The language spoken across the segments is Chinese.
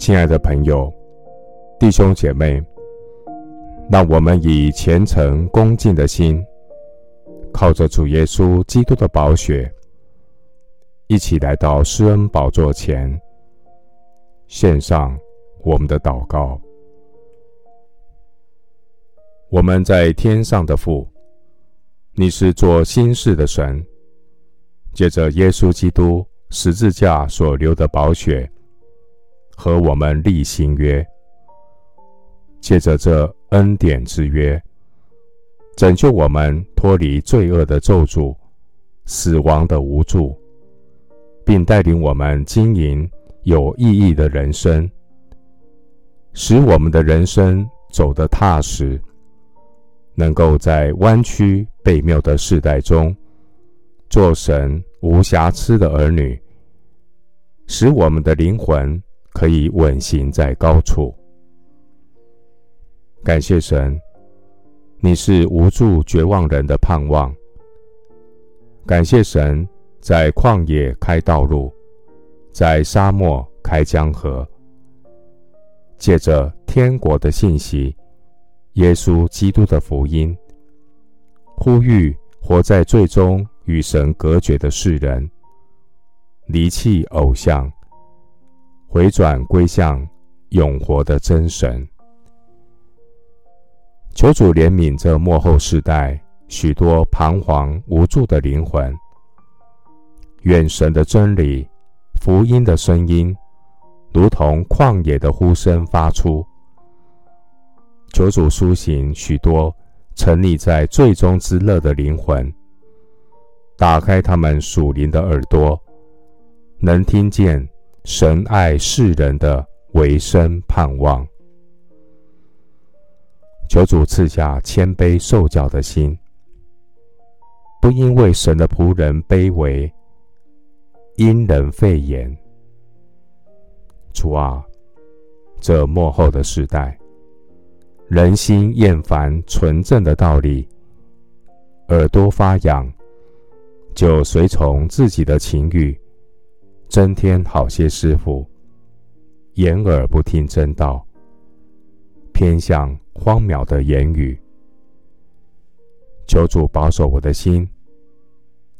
亲爱的朋友、弟兄姐妹，让我们以虔诚恭敬的心，靠着主耶稣基督的宝血，一起来到施恩宝座前，献上我们的祷告。我们在天上的父，你是做新事的神，借着耶稣基督十字架所流的宝血。和我们立新约，借着这恩典之约，拯救我们脱离罪恶的咒诅、死亡的无助，并带领我们经营有意义的人生，使我们的人生走得踏实，能够在弯曲背谬的世代中，做神无瑕疵的儿女，使我们的灵魂。可以稳行在高处。感谢神，你是无助绝望人的盼望。感谢神，在旷野开道路，在沙漠开江河。借着天国的信息，耶稣基督的福音，呼吁活在最终与神隔绝的世人，离弃偶像。回转归向永活的真神，求主怜悯这末后世代许多彷徨无助的灵魂。愿神的真理、福音的声音，如同旷野的呼声发出。求主苏醒许多沉溺在罪中之乐的灵魂，打开他们属灵的耳朵，能听见。神爱世人的唯生盼望，求主赐下谦卑受教的心，不因为神的仆人卑微，因人废言。主啊，这末后的世代，人心厌烦纯正的道理，耳朵发痒，就随从自己的情欲。增添好些师傅，掩耳不听真道，偏向荒渺的言语。求主保守我的心，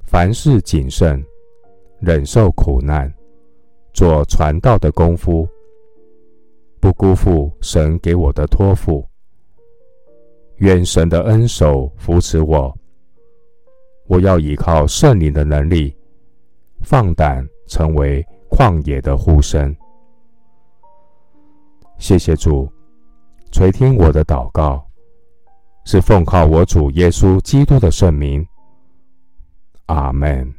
凡事谨慎，忍受苦难，做传道的功夫，不辜负神给我的托付。愿神的恩手扶持我，我要依靠圣灵的能力，放胆。成为旷野的呼声。谢谢主垂听我的祷告，是奉靠我主耶稣基督的圣名。阿门。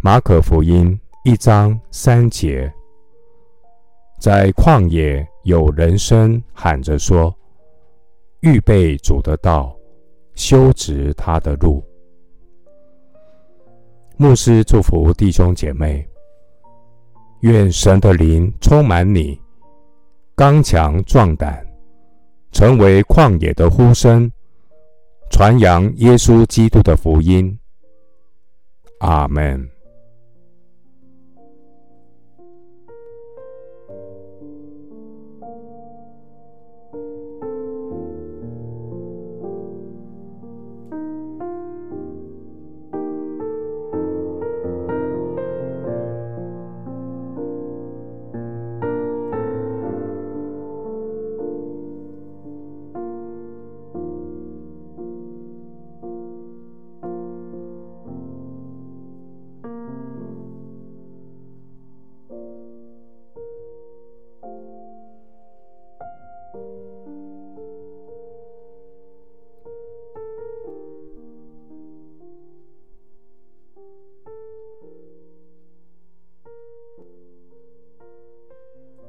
马可福音一章三节，在旷野有人声喊着说：“预备主的道，修直他的路。”牧师祝福弟兄姐妹愿神的灵充满你刚强壮胆成为旷野的呼声传扬耶稣基督的福音。阿门。